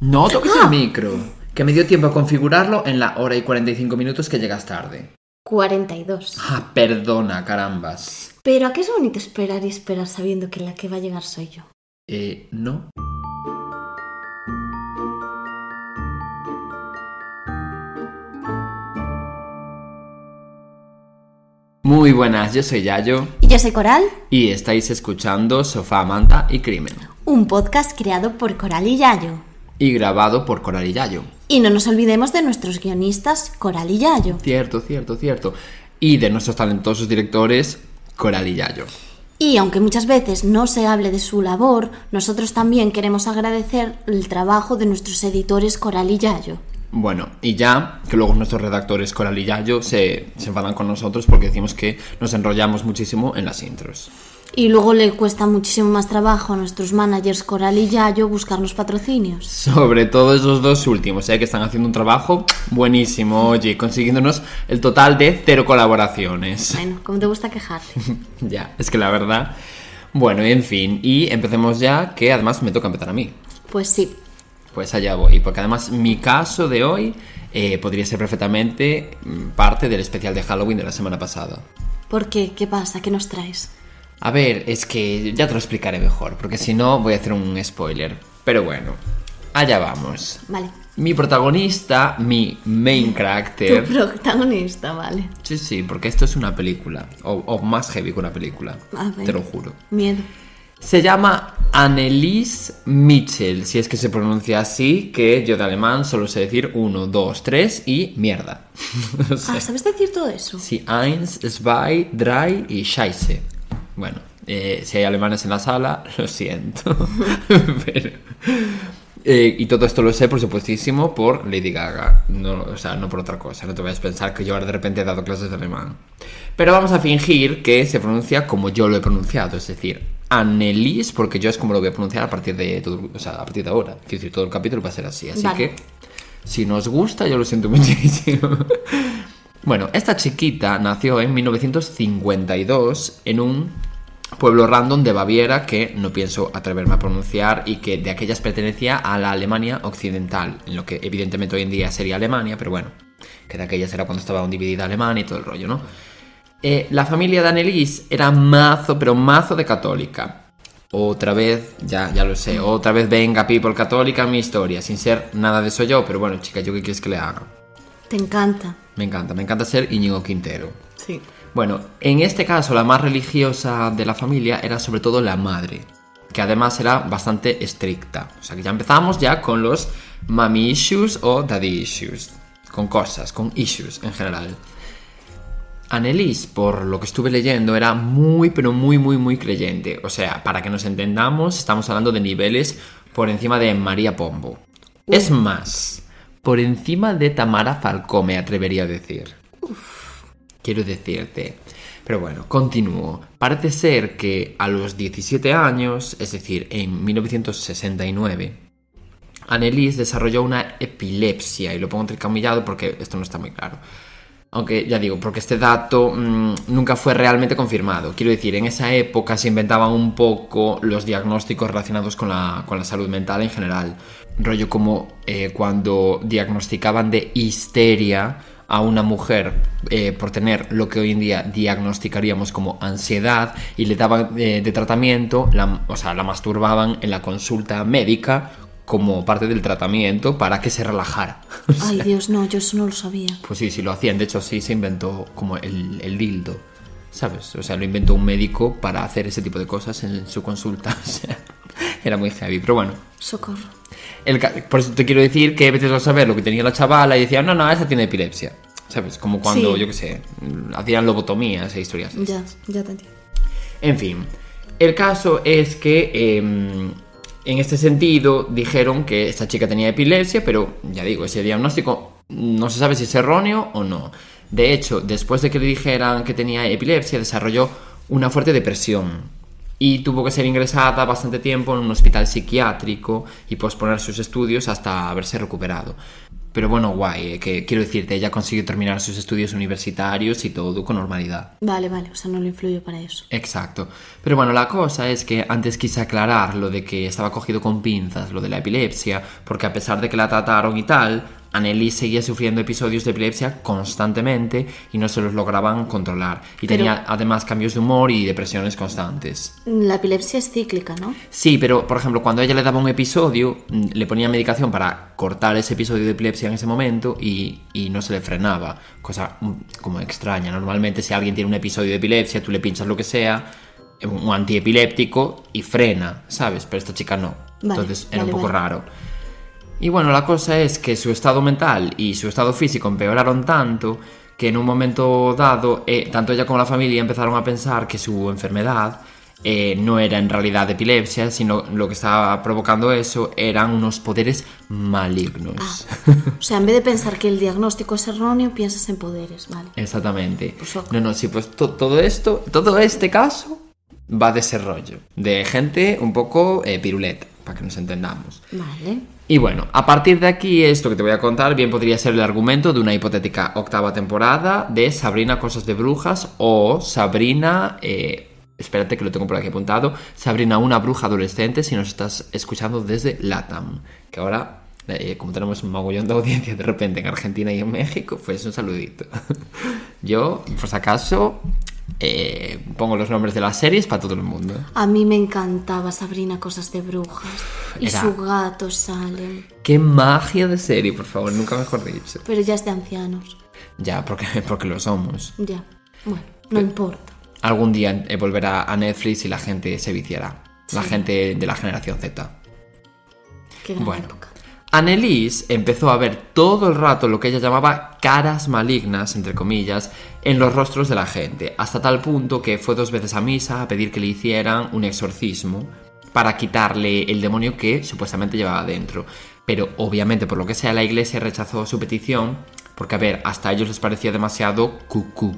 No toques el micro, que me dio tiempo a configurarlo en la hora y 45 minutos que llegas tarde. 42. Ah, perdona, carambas. Pero ¿a qué es bonito esperar y esperar sabiendo que la que va a llegar soy yo? Eh, no. Muy buenas, yo soy Yayo Y yo soy Coral, y estáis escuchando Sofá, Manta y Crimen. un podcast creado por Coral y Yayo. Y grabado por Coral y Yayo. Y no nos olvidemos de nuestros guionistas Coral y Yayo. Cierto, cierto, cierto. Y de nuestros talentosos directores, Coral y Yayo. Y aunque muchas veces no se hable de su labor, nosotros también queremos agradecer el trabajo de nuestros editores Coral y Yayo. Bueno, y ya, que luego nuestros redactores Coral y Yayo se, se enfadan con nosotros porque decimos que nos enrollamos muchísimo en las intros. Y luego le cuesta muchísimo más trabajo a nuestros managers Coral y Yayo buscarnos patrocinios. Sobre todo esos dos últimos, ¿eh? que están haciendo un trabajo buenísimo, oye, consiguiéndonos el total de cero colaboraciones. Bueno, como te gusta quejarte. ya, es que la verdad... Bueno, en fin, y empecemos ya, que además me toca empezar a mí. Pues sí. Pues allá voy, porque además mi caso de hoy eh, podría ser perfectamente mm, parte del especial de Halloween de la semana pasada. ¿Por qué? ¿Qué pasa? ¿Qué nos traes? A ver, es que ya te lo explicaré mejor, porque si no voy a hacer un spoiler. Pero bueno, allá vamos. Vale. Mi protagonista, mi main Tu character. protagonista, vale. Sí, sí, porque esto es una película, o, o más heavy que una película, A ver. te lo juro. Miedo. Se llama Annelies Mitchell, si es que se pronuncia así, que yo de alemán solo sé decir uno, dos, tres y mierda. Ah, ¿sabes decir todo eso? Sí, eins, zwei, drei y scheiße. Bueno, eh, si hay alemanes en la sala, lo siento. Pero- eh, y todo esto lo sé, por supuestísimo, por Lady Gaga. No, o sea, no por otra cosa. No te vayas a pensar que yo ahora de repente he dado clases de alemán. Pero vamos a fingir que se pronuncia como yo lo he pronunciado. Es decir, Annelies, porque yo es como lo voy a pronunciar a partir de, todo, o sea, a partir de ahora. Quiero decir, todo el capítulo va a ser así. Así Vale. que, si nos gusta, yo lo siento muchísimo. Bueno, esta chiquita nació en 1952 en un pueblo random de Baviera que no pienso atreverme a pronunciar y que de aquellas pertenecía a la Alemania occidental, en lo que evidentemente hoy en día sería Alemania, pero bueno, que de aquellas era cuando estaba dividida Alemania y todo el rollo, ¿no? Eh, la familia de Annelies era mazo, pero mazo de católica. Otra vez, ya, ya lo sé, otra vez venga people católica mi historia, sin ser nada de eso yo, pero bueno, chica, ¿yo qué quieres que le haga? Te encanta. Me encanta, me encanta ser Íñigo Quintero. Sí. Bueno, en este caso la más religiosa de la familia era sobre todo la madre, que además era bastante estricta. O sea que ya empezamos ya con los mommy issues o daddy issues, con cosas, con issues en general. Annelies, por lo que estuve leyendo, era muy, pero muy, muy, muy creyente. O sea, para que nos entendamos, estamos hablando de niveles por encima de María Pombo. Es más, por encima de Tamara Falcó, me atrevería a decir. Quiero decirte. Pero bueno, continúo. Parece ser que a los 17 años, es decir, en 1969, Annelies desarrolló una epilepsia, y lo pongo entrecomillado porque esto no está muy claro. Aunque ya digo, porque este dato mm, nunca fue realmente confirmado. Quiero decir, en esa época se inventaban un poco los diagnósticos relacionados con la, con la salud mental en general. Rollo como eh, cuando diagnosticaban de histeria a una mujer eh, por tener lo que hoy en día diagnosticaríamos como ansiedad y le daban eh, de tratamiento, la, o sea, la masturbaban en la consulta médica como parte del tratamiento para que se relajara. Ay, Dios, no, yo eso no lo sabía. Pues sí, sí lo hacían. De hecho, sí se inventó como el, el dildo. ¿Sabes? O sea, lo inventó un médico para hacer ese tipo de cosas en su consulta. O sea, era muy heavy. Pero bueno. Socorro. El ca- por eso te quiero decir que vete a saber lo que tenía la chavala y decía, no, no, esa tiene epilepsia. ¿Sabes? Como cuando, Sí. yo qué sé, hacían lobotomías e historias. así. Ya, ya te entiendo. En fin, el caso es que em, en este sentido dijeron que esta chica tenía epilepsia, pero ya digo, ese diagnóstico no se sabe si es erróneo o no. De hecho, después de que le dijeran que tenía epilepsia, desarrolló una fuerte depresión y tuvo que ser ingresada bastante tiempo en un hospital psiquiátrico y posponer sus estudios hasta haberse recuperado. Pero bueno, guay, eh, que quiero decirte, ella consiguió terminar sus estudios universitarios y todo con normalidad. Vale, vale, o sea, no le influye para eso. Exacto. Pero bueno, la cosa es que antes quise aclarar lo de que estaba cogido con pinzas, lo de la epilepsia, porque a pesar de que la trataron y tal, Annelies seguía sufriendo episodios de epilepsia constantemente y no se los lograban controlar. Y Pero- tenía además cambios de humor y depresiones constantes. La epilepsia es cíclica, ¿no? Sí, pero por ejemplo, cuando ella le daba un episodio, mm, le ponía medicación para cortar ese episodio de epilepsia en ese momento y, y no se le frenaba. Cosa mm, como extraña. Normalmente, si alguien tiene un episodio de epilepsia, tú le pinchas lo que sea, un antiepiléptico y frena, ¿sabes? Pero esta chica no. Vale, Entonces era vale, un poco vale. raro. Y bueno, la cosa es que su estado mental y su estado físico empeoraron tanto que en un momento dado, eh, tanto ella como la familia empezaron a pensar que su enfermedad eh, no era en realidad epilepsia, sino lo que estaba provocando eso eran unos poderes malignos. O sea, en vez de pensar que el diagnóstico es erróneo, piensas en poderes, vale. Exactamente. Pues. No, no, sí, pues to- todo esto, todo este caso va de ese rollo, de gente un poco eh, piruleta, para que nos entendamos. Vale. Y bueno, a partir de aquí, esto que te voy a contar bien podría ser el argumento de una hipotética octava temporada de Sabrina Cosas de Brujas o Sabrina... eh, espérate que lo tengo por aquí apuntado. Sabrina, una bruja adolescente, si nos estás escuchando desde LATAM. Que ahora, eh, como tenemos un mogollón de audiencia de repente en Argentina y en México, pues un saludito. Yo, por si acaso, eh, pongo los nombres de las series para todo el mundo. A mí me encantaba Sabrina Cosas de Brujas. Y Era- su gato Salem. Qué magia de serie, por favor, nunca mejor dicho. Pero ya es de ancianos. Ya, porque, porque lo somos. Ya. Bueno, no importa. Algún día eh, volverá a Netflix y la gente se viciará. La gente de la generación Z. Qué gran Bueno. época. Annelies empezó a ver todo el rato lo que ella llamaba caras malignas, entre comillas, en los rostros de la gente, hasta tal punto que fue dos veces a misa a pedir que le hicieran un exorcismo para quitarle el demonio que supuestamente llevaba dentro. Pero obviamente, por lo que sea, la iglesia rechazó su petición, porque a ver, hasta a ellos les parecía demasiado cucú.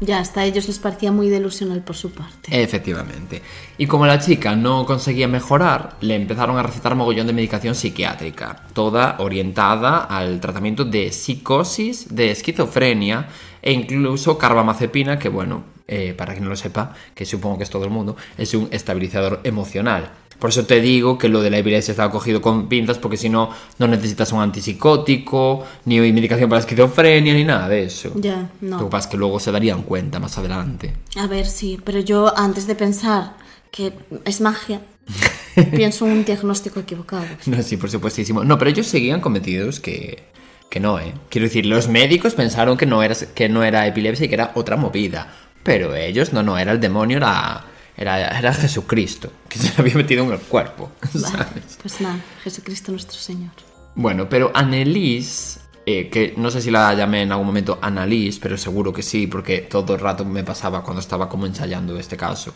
Ya, hasta a ellos les parecía muy delusional por su parte. Efectivamente. Y como la chica no conseguía mejorar, le empezaron a recetar mogollón de medicación psiquiátrica, toda orientada al tratamiento de psicosis, de esquizofrenia e incluso carbamazepina, que bueno, eh, para quien no lo sepa, que supongo que es todo el mundo, es un estabilizador emocional. Por eso te digo que lo de la epilepsia estaba cogido con pinzas, porque si no, no necesitas un antipsicótico, ni medicación para la esquizofrenia, ni nada de eso. Ya, Lo que no. pasa es que luego se darían cuenta más adelante. A ver, sí, pero yo antes de pensar que es magia, pienso en un diagnóstico equivocado. No, sí, por supuestísimo. No, pero ellos seguían convencidos que, que no, ¿eh? Quiero decir, los médicos pensaron que no, era, que no era epilepsia y que era otra movida. Pero ellos, no, no, era el demonio, era, era, era Jesucristo, que se le había metido en el cuerpo, Vale, ¿sabes? pues nada, Jesucristo nuestro Señor. Bueno, pero Annelies, eh, que no sé si la llamé en algún momento Annalise, pero seguro que sí, porque todo el rato me pasaba cuando estaba como ensayando este caso.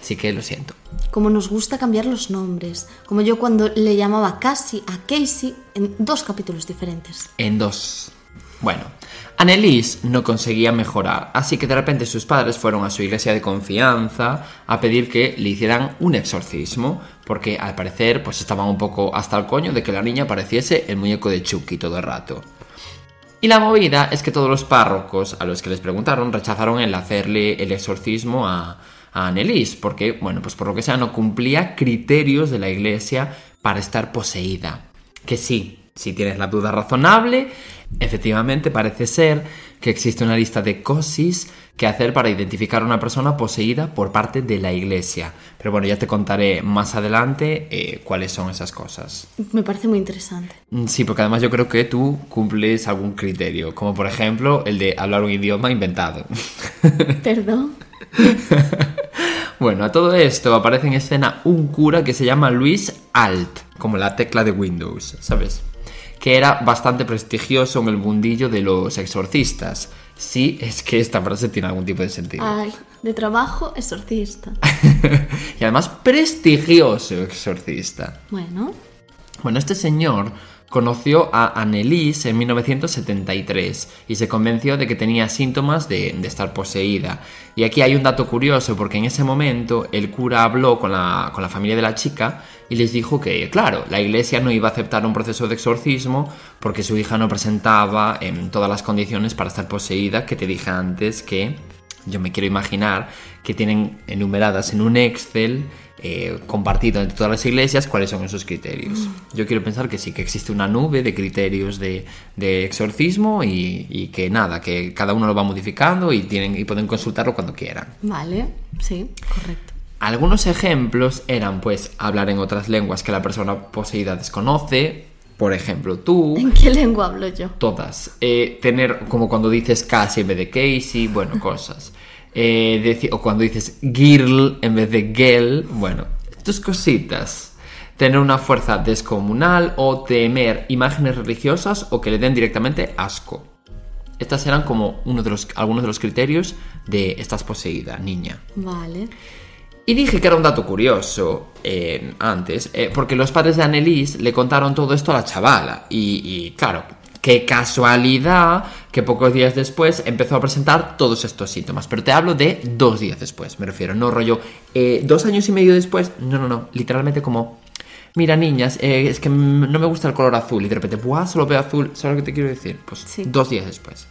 Así que lo siento. Como nos gusta cambiar los nombres, como yo cuando le llamaba Cassie a Casey en dos capítulos diferentes. En dos. Bueno, Annelies no conseguía mejorar, así que de repente sus padres fueron a su iglesia de confianza a pedir que le hicieran un exorcismo, porque al parecer pues estaban un poco hasta el coño de que la niña pareciese el muñeco de Chucky todo el rato. Y la movida es que todos los párrocos a los que les preguntaron rechazaron el hacerle el exorcismo a, a Annelies, porque, bueno, pues por lo que sea no cumplía criterios de la iglesia para estar poseída. Que sí, si tienes la duda razonable, efectivamente parece ser que existe una lista de cosis que hacer para identificar a una persona poseída por parte de la iglesia. Pero bueno, ya te contaré más adelante eh, cuáles son esas cosas. Me parece muy interesante. Mm, Sí, porque además yo creo que tú cumples algún criterio, como por ejemplo el de hablar un idioma inventado. Perdón. bueno, a todo esto aparece en escena un cura que se llama Luis Alt, como la tecla de Windows, ¿sabes? Que era bastante prestigioso en el mundillo de los exorcistas. Sí, es que esta frase tiene algún tipo de sentido. Ay, de trabajo, exorcista. y además prestigioso exorcista. Bueno, Bueno, este señor conoció a Annelies en 1973 y se convenció de que tenía síntomas de, de, estar poseída. Y aquí hay un dato curioso porque en ese momento el cura habló con la, con la familia de la chica y les dijo que, claro, la iglesia no iba a aceptar un proceso de exorcismo porque su hija no presentaba en todas las condiciones para estar poseída, que te dije antes que yo me quiero imaginar que tienen enumeradas en un Excel eh, compartido entre todas las iglesias cuáles son esos criterios. Yo quiero pensar que sí, que existe una nube de criterios de, de exorcismo y, y, que nada, que cada uno lo va modificando y, tienen, y pueden consultarlo cuando quieran. Vale, sí, correcto. Algunos ejemplos eran pues hablar en otras lenguas que la persona poseída desconoce, por ejemplo, tú... ¿En qué lengua hablo yo? Todas. Eh, tener, como cuando dices casi en vez de Casey, bueno, cosas. Eh, o cuando dices girl en vez de girl, bueno, tus cositas. Tener una fuerza descomunal o temer imágenes religiosas o que le den directamente asco. Estas eran como uno de los, algunos de los criterios de estás poseída, niña. Vale. Y dije que era un dato curioso eh, antes, eh, porque los padres de Annelies le contaron todo esto a la chavala. Y, y, claro, qué casualidad que pocos días después empezó a presentar todos estos síntomas. Pero te hablo de dos días después, me refiero, no rollo eh, dos años y medio después. No, no, no, literalmente como... Mira, niñas, eh, es que no me gusta el color azul y de repente, ¡buah! Solo veo azul. ¿Sabes lo que te quiero decir? Pues Sí. dos días después.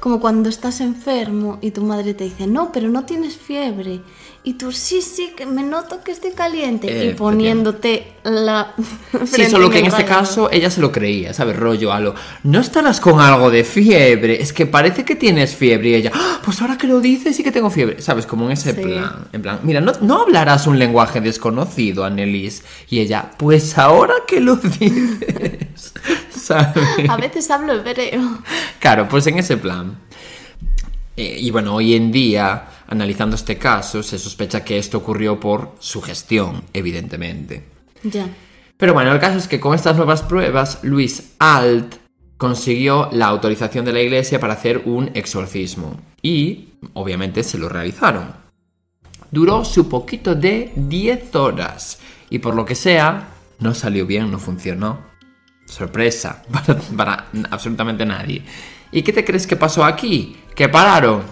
Como cuando estás enfermo y tu madre te dice, no, pero no tienes fiebre. Y tú, sí, sí, que me noto que estoy caliente. Eh, y poniéndote la... Sí, solo que en este caso ella se lo creía, ¿sabes? Rollo a lo. No estarás con algo de fiebre, es que parece que tienes fiebre. Y ella, "Ah, pues ahora que lo dices, sí que tengo fiebre, ¿sabes? Como en ese Sí. plan. En plan, mira, no, no hablarás un lenguaje desconocido, Annelies. Y ella, pues ahora que lo dices, ¿sabes? A veces hablo hebreo. Claro, pues en ese plan. Eh, y bueno, hoy en día, analizando este caso, se sospecha que esto ocurrió por sugestión, evidentemente. Ya. Pero bueno, el caso es que con estas nuevas pruebas, Luis Alt consiguió la autorización de la iglesia para hacer un exorcismo. Y, obviamente, se lo realizaron. Duró su poquito de 10 horas. Y por lo que sea, no salió bien, no funcionó. Sorpresa para, para absolutamente nadie. ¿Y qué te crees que pasó aquí? ¿Que pararon?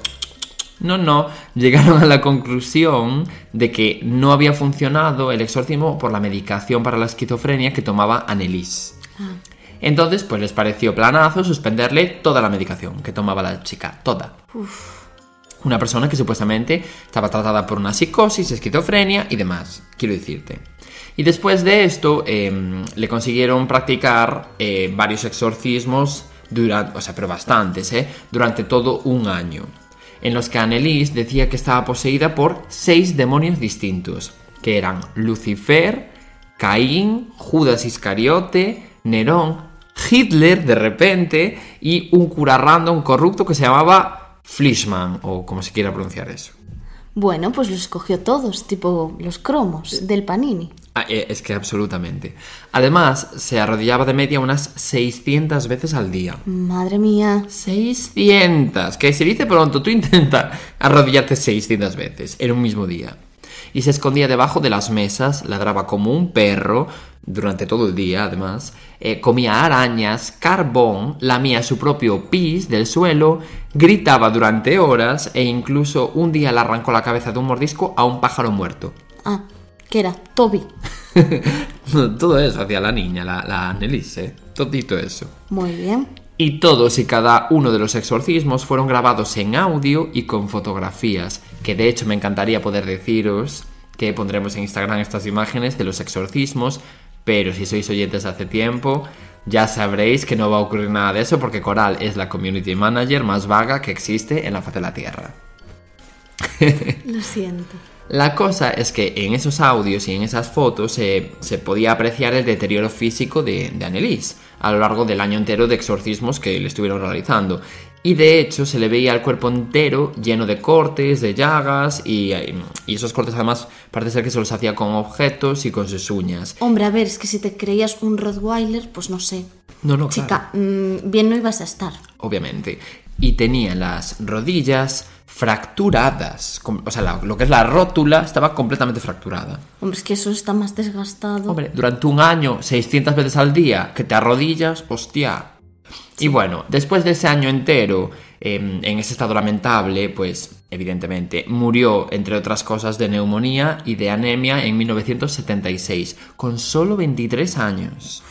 No, no, llegaron a la conclusión de que no había funcionado el exorcismo por la medicación para la esquizofrenia que tomaba Annelies. Ah, Entonces, pues les pareció planazo suspenderle toda la medicación que tomaba la chica, toda. Una persona que supuestamente estaba tratada por una psicosis, esquizofrenia y demás, quiero decirte. Y después de esto, eh, le consiguieron practicar eh, varios exorcismos, durante, o sea, pero bastantes, ¿eh? Durante todo un año. En los que Annelies decía que estaba poseída por seis demonios distintos, que eran Lucifer, Caín, Judas Iscariote, Nerón, Hitler de repente y un cura random corrupto que se llamaba Fleischmann, o como se quiera pronunciar eso. Bueno, pues los escogió todos, tipo los cromos del Panini. Ah, eh, es que absolutamente. Además, se arrodillaba de media unas 600 veces al día. Madre mía. 600, que se dice pronto, tú intenta arrodillarte 600 veces en un mismo día. Y se escondía debajo de las mesas, ladraba como un perro durante todo el día, además, eh, comía arañas, carbón, lamía su propio pis del suelo, gritaba durante horas e incluso un día le arrancó la cabeza de un mordisco a un pájaro muerto. Ah, ¿qué era? Toby. todo eso hacía la niña, la, la Annelies, ¿eh? Todito eso. Muy bien. Y todos y cada uno de los exorcismos fueron grabados en audio y con fotografías, que de hecho me encantaría poder deciros que pondremos en Instagram estas imágenes de los exorcismos, pero si sois oyentes hace tiempo, ya sabréis que no va a ocurrir nada de eso porque Coral es la community manager más vaga que existe en la faz de la Tierra. Lo siento. La cosa es que en esos audios y en esas fotos se, se podía apreciar el deterioro físico de, de Annelies a lo largo del año entero de exorcismos que le estuvieron realizando. Y de hecho se le veía el cuerpo entero lleno de cortes, de llagas y, y esos cortes además parece ser que se los hacía con objetos y con sus uñas. Hombre, a ver, es que si te creías un Rottweiler, pues no sé. No, no, claro. Chica, mm, bien no ibas a estar. obviamente. Y tenía las rodillas fracturadas. O sea, la- lo que es la rótula estaba completamente fracturada. Hombre, es que eso está más desgastado. Hombre, durante un año, 600 veces al día, que te arrodillas, hostia. Y bueno, después de ese año entero, em, en ese estado lamentable, pues evidentemente murió, entre otras cosas, de neumonía y de anemia en 1976, con solo 23 años.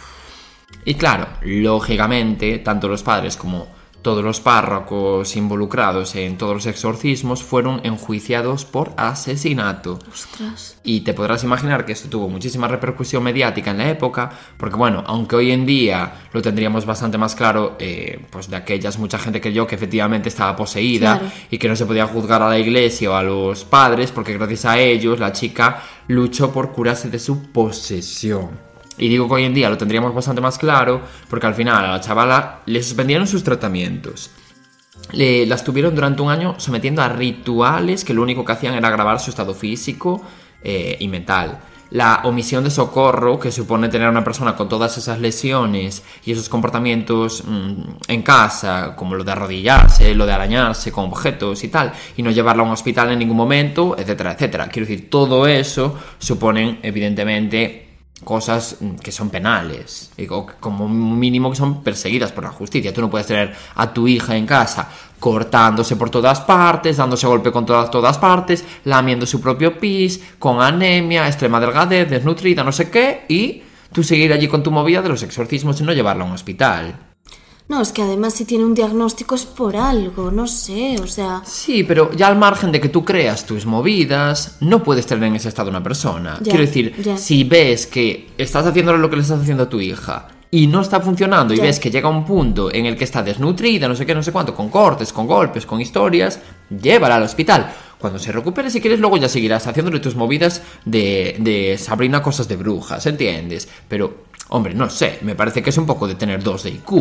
Y claro, lógicamente, tanto los padres como todos los párrocos involucrados en todos los exorcismos fueron enjuiciados por asesinato. Ostras. Y te podrás imaginar que esto tuvo muchísima repercusión mediática en la época, porque bueno, aunque hoy en día lo tendríamos bastante más claro, eh, pues de aquellas mucha gente creyó que efectivamente estaba poseída Claro. y que no se podía juzgar a la iglesia o a los padres, porque gracias a ellos la chica luchó por curarse de su posesión. Y digo que hoy en día lo tendríamos bastante más claro, porque al final a la chavala le suspendieron sus tratamientos. Le, la estuvieron durante un año sometiendo a rituales que lo único que hacían era agravar su estado físico eh, y mental. La omisión de socorro que supone tener a una persona con todas esas lesiones y esos comportamientos mm, en casa, como lo de arrodillarse, lo de arañarse con objetos y tal, y no llevarla a un hospital en ningún momento, etcétera, etcétera. Quiero decir, todo eso suponen evidentemente cosas que son penales, como mínimo que son perseguidas por la justicia. Tú no puedes tener a tu hija en casa cortándose por todas partes, dándose golpe con todas, todas partes, lamiendo su propio pis, con anemia, extrema delgadez, desnutrida, no sé qué, y tú seguir allí con tu movida de los exorcismos y no llevarla a un hospital. No, es que además si tiene un diagnóstico es por algo, no sé, o sea... Sí, pero ya al margen de que tú creas tus movidas, no puedes tener en ese estado una persona. Ya, Quiero decir, ya. si ves que estás haciéndole lo que le estás haciendo a tu hija y no está funcionando y ves que llega un punto en el que está desnutrida, no sé qué, no sé cuánto, con cortes, con golpes, con historias, llévala al hospital. Cuando se recupere, si quieres, luego ya seguirás haciéndole tus movidas de, de Sabrina cosas de brujas, ¿entiendes? Pero, hombre, no sé, me parece que es un poco de tener dos de IQ.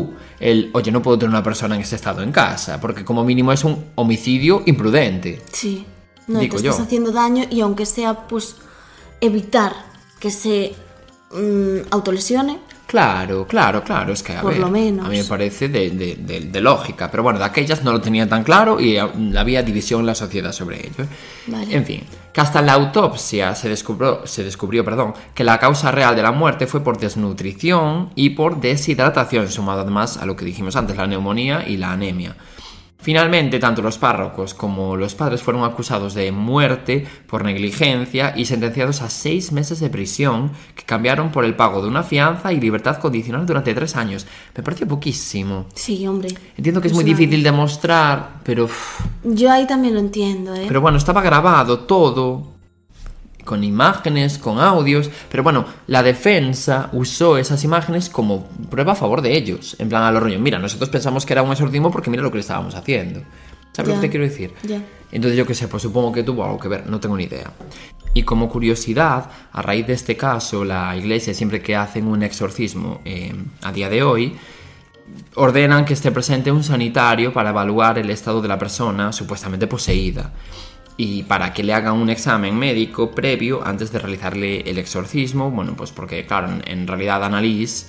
El, oye, no puedo tener una persona en ese estado en casa, porque como mínimo es un homicidio imprudente. Sí, no, Digo te yo. estás haciendo daño y aunque sea, pues, evitar que se mm, autolesione, Claro, claro, claro, es que a Por ver, lo menos. a mí me parece de, de- de- de lógica, pero bueno, de aquellas no lo tenían tan claro y había división en la sociedad sobre ello. ¿eh? Vale. En fin, que hasta en la autopsia se descubrió, se descubrió perdón, que la causa real de la muerte fue por desnutrición y por deshidratación, sumado además a lo que dijimos antes, la neumonía y la anemia. Finalmente, tanto los párrocos como los padres fueron acusados de muerte por negligencia y sentenciados a seis meses de prisión que cambiaron por el pago de una fianza y libertad condicional durante tres años. Me pareció poquísimo. sí, hombre. Entiendo que es muy una- difícil demostrar, pero... Yo ahí también lo entiendo, ¿eh? pero bueno, estaba grabado todo, con imágenes, con audios, pero bueno, la defensa usó esas imágenes como prueba a favor de ellos, en plan a los rollos, mira, nosotros pensamos que era un exorcismo porque mira lo que le estábamos haciendo. ¿Sabes lo que te quiero decir? Entonces yo qué sé, pues supongo que tuvo algo que ver, no tengo ni idea. Y como curiosidad, a raíz de este caso, la iglesia siempre que hacen un exorcismo eh, a día de hoy, ordenan que esté presente un sanitario para evaluar el estado de la persona supuestamente poseída y para que le hagan un examen médico previo antes de realizarle el exorcismo. Bueno, pues porque, claro, en, realidad Annalise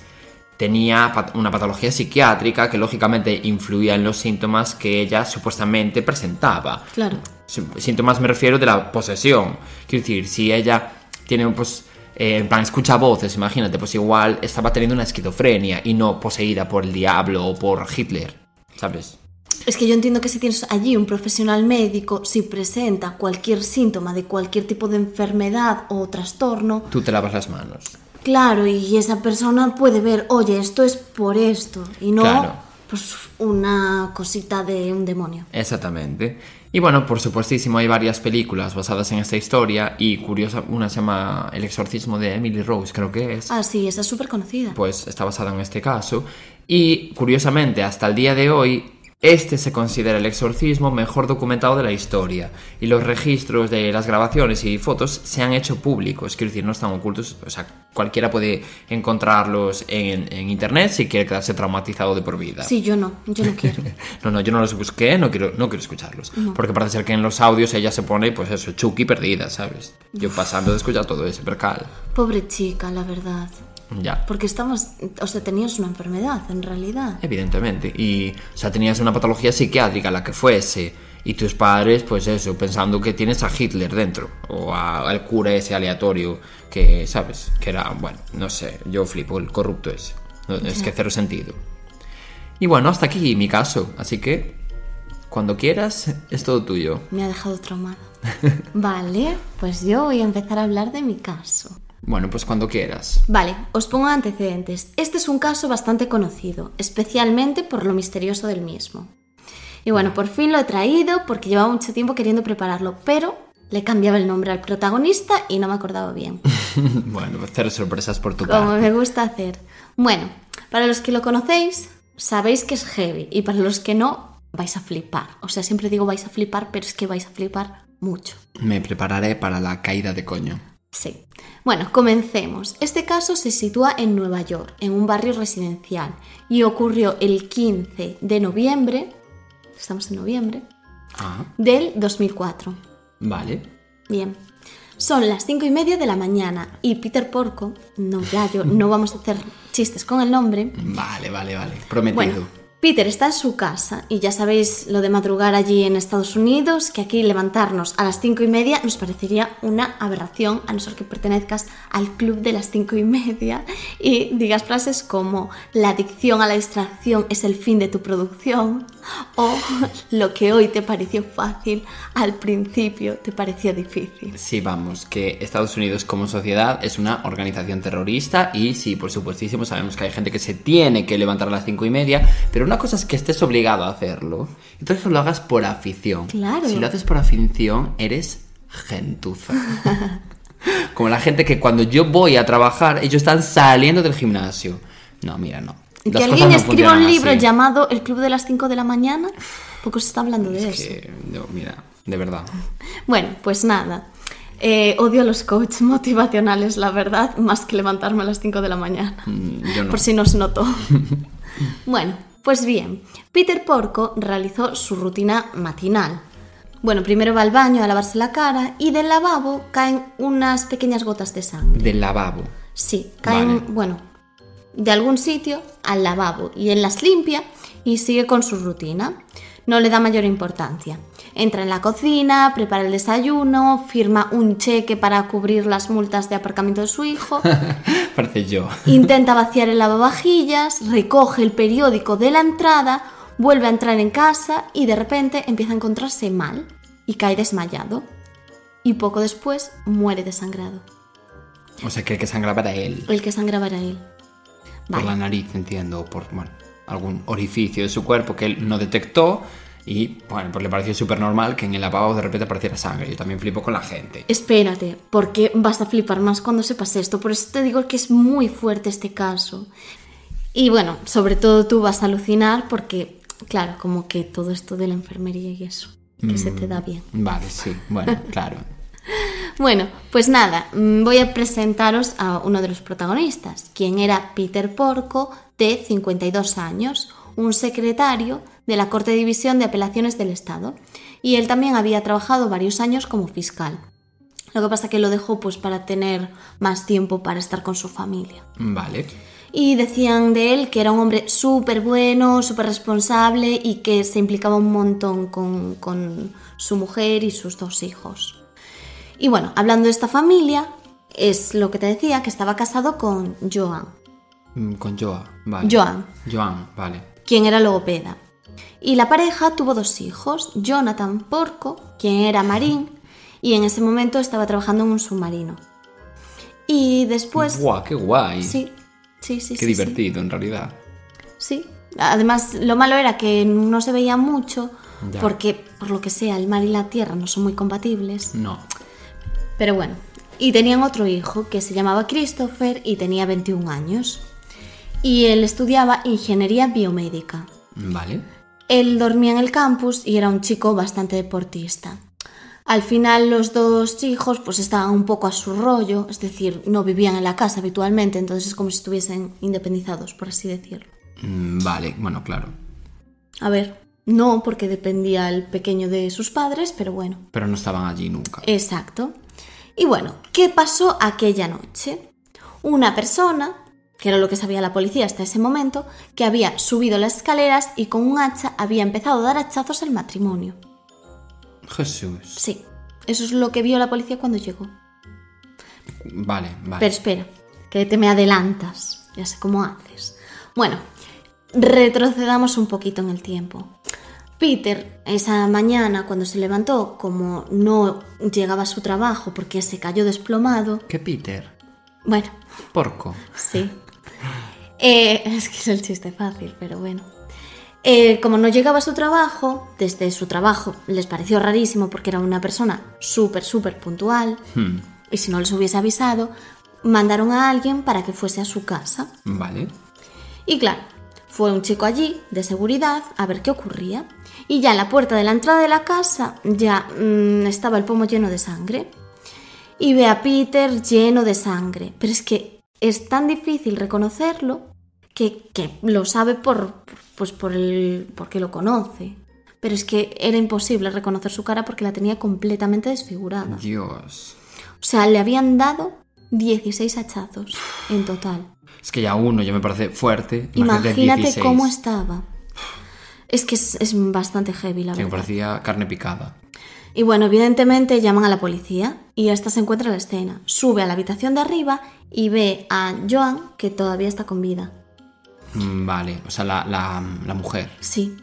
tenía una patología psiquiátrica que lógicamente influía en los síntomas que ella supuestamente presentaba. Claro. Sí- Síntomas me refiero de la posesión. Quiero decir, si ella tiene, pues, eh, en plan, escucha voces, imagínate, pues igual estaba teniendo una esquizofrenia y no poseída por el diablo o por Hitler, ¿sabes? Es que yo entiendo que si tienes allí un profesional médico, si presenta cualquier síntoma de cualquier tipo de enfermedad o trastorno, Tú te lavas las manos. claro, y esa persona puede ver, oye, esto es por esto, y no Claro. pues una cosita de un demonio. Exactamente. Y bueno, por supuestísimo, hay varias películas basadas en esta historia y curiosa, una se llama El exorcismo de Emily Rose, creo que es. Ah, sí, esa es súper conocida. pues está basada en este caso. Y curiosamente, hasta el día de hoy, este se considera el exorcismo mejor documentado de la historia. Y los registros de las grabaciones y fotos se han hecho públicos, quiero decir, no están ocultos. O sea, cualquiera puede encontrarlos en, en internet si quiere quedarse traumatizado de por vida. Sí, yo no, yo no quiero. No, no, yo no los busqué, no quiero, no quiero escucharlos. Porque parece ser que en los audios ella se pone, pues eso, Chucky perdida, ¿sabes? Yo pasando de escuchar todo ese percal. Pobre chica, la verdad. Ya. Porque estabas, o sea, tenías una enfermedad en realidad. Evidentemente. Y, o sea, tenías una patología psiquiátrica, la que fuese. Y tus padres, pues eso, pensando que tienes a Hitler dentro. O a- al cura ese aleatorio que, ¿sabes? Que era, bueno, no sé, yo flipo, el corrupto ese. No, Es que cero sentido. Y bueno, hasta aquí mi caso. Así que, cuando quieras, es todo tuyo. Me ha dejado traumada. vale, pues yo voy a empezar a hablar de mi caso. Bueno, pues cuando quieras. Vale, os pongo antecedentes. Este es un caso bastante conocido, especialmente por lo misterioso del mismo. Y bueno, por fin lo he traído porque llevaba mucho tiempo queriendo prepararlo, pero le cambiaba el nombre al protagonista y no me acordaba bien. bueno, pues cero sorpresas por tu Como parte. me gusta hacer. Bueno, para los que lo conocéis, sabéis que es heavy. Y para los que no, vais a flipar. O sea, siempre digo vais a flipar, pero es que vais a flipar mucho. Me prepararé para la caída de coño. Sí. Bueno, comencemos. Este caso se sitúa en Nueva York, en un barrio residencial, y ocurrió el 15 de noviembre, estamos en noviembre, Ah, del 2004. vale. Bien. Son las cinco y media de la mañana y Peter Porco, no ya yo, no vamos a hacer chistes con el nombre, Vale, vale, vale. Prometido. Bueno, Peter está en su casa y ya sabéis lo de madrugar allí en Estados Unidos, que aquí levantarnos a las cinco y media nos parecería una aberración, a no ser que pertenezcas al club de las cinco y media y digas frases como la adicción a la distracción es el fin de tu producción o lo que hoy te pareció fácil, al principio te pareció difícil. Sí, vamos, que Estados Unidos como sociedad es una organización terrorista y sí, por supuestísimo, sabemos que hay gente que se tiene que levantar a las cinco y media, pero una cosa es que estés obligado a hacerlo, entonces lo hagas por afición. Claro. Si lo haces por afición, eres gentuza. Como la gente que cuando yo voy a trabajar, ellos están saliendo del gimnasio. No, mira, no. Que alguien no escriba un libro así. llamado El Club de las 5 de la mañana, porque se está hablando de Es eso. que, no, mira, de verdad. Bueno, pues nada. Eh, odio a los coaches motivacionales, la verdad, más que levantarme a las 5 de la mañana. Mm, Yo no. Por si no se notó. bueno, pues bien, Peter Porco realizó su rutina matinal. Bueno, primero va al baño a lavarse la cara y del lavabo caen unas pequeñas gotas de sangre. Del lavabo. Sí, caen, Vale. bueno, de algún sitio al lavabo y él las limpia y sigue con su rutina. No le da mayor importancia. Entra en la cocina, prepara el desayuno, firma un cheque para cubrir las multas de aparcamiento de su hijo, Parece yo. intenta vaciar el lavavajillas, recoge el periódico de la entrada, vuelve a entrar en casa y de repente empieza a encontrarse mal y cae desmayado. Y poco después muere desangrado. O sea, que el que sangraba era él. El que sangraba era él. Por la nariz, entiendo, o por bueno, algún orificio de su cuerpo que él no detectó. Y bueno, pues le pareció súper normal que en el lavabo de repente apareciera sangre. Yo también flipo con la gente. Espérate, porque vas a flipar más cuando sepas esto. Por eso te digo que es muy fuerte este caso. Y bueno, sobre todo tú vas a alucinar porque, claro, como que todo esto de la enfermería y eso, que se te da bien. Vale, sí, bueno, claro. Bueno, pues nada, mm, voy a presentaros a uno de los protagonistas, quien era Peter Porco, de 52 años, un secretario de la Corte de División de Apelaciones del Estado. Y él también había trabajado varios años como fiscal. Lo que pasa que lo dejó pues para tener más tiempo para estar con su familia. Vale. Y decían de él que era un hombre súper bueno, súper responsable y que se implicaba un montón con, con su mujer y sus dos hijos. Y bueno, hablando de esta familia, es lo que te decía, que estaba casado con Joan, Mm, Con Joa, vale. Joan. Joan, vale. Quien era logopeda. Y la pareja tuvo dos hijos, Jonathan Porco, quien era marín, y en ese momento estaba trabajando en un submarino. Y después... Guau, qué guay. Sí, sí, sí. Qué sí, sí. divertido, en realidad. Sí. Además, lo malo era que no se veía mucho, Ya. porque por lo que sea, el mar y la tierra no son muy compatibles. No. Pero bueno, y tenían otro hijo que se llamaba Christopher y tenía 21 años. Y él estudiaba ingeniería biomédica. Vale. Él dormía en el campus y era un chico bastante deportista. Al final los dos hijos pues estaban un poco a su rollo, es decir, no vivían en la casa habitualmente, entonces es como si estuviesen independizados, por así decirlo. Mm, Vale, bueno, claro. A ver, no porque dependía el pequeño de sus padres, pero bueno. Pero no estaban allí nunca. Exacto. Y bueno, ¿qué pasó aquella noche? Una persona que era lo que sabía la policía hasta ese momento, que había subido las escaleras y con un hacha había empezado a dar hachazos al matrimonio. Jesús. Sí, eso es lo que vio la policía cuando llegó. Vale, vale. Pero espera, que te me adelantas. Ya sé cómo haces. Bueno, retrocedamos un poquito en el tiempo. Peter, esa mañana, cuando se levantó, como no llegaba a su trabajo porque se cayó desplomado. ¿Qué Peter? Bueno, Porco. sí. Eh, es que es el chiste fácil, pero bueno. Eh, como no llegaba a su trabajo, desde su trabajo les pareció rarísimo porque era una persona súper, súper puntual. Hmm, Y si no les hubiese avisado, mandaron a alguien para que fuese a su casa. Vale. Y claro, fue un chico allí, de seguridad, a ver qué ocurría. Y ya en la puerta de la entrada de la casa ya mm, estaba el pomo lleno de sangre. Y ve a Peter lleno de sangre. Pero es que es tan difícil reconocerlo que, que lo sabe por, pues por el, porque lo conoce. Pero es que era imposible reconocer su cara porque la tenía completamente desfigurada. Dios. O sea, le habían dado 16 hachazos en total. Es que ya uno ya me parece fuerte. Imagínate 16. cómo estaba. Es que es, es bastante heavy, la Sí, me verdad. parecía carne picada. Y bueno, evidentemente llaman a la policía y esta se encuentra en la escena. Sube a la habitación de arriba y ve a Joan que todavía está con vida. Mm, Vale, o sea, la, la, la mujer. Sí.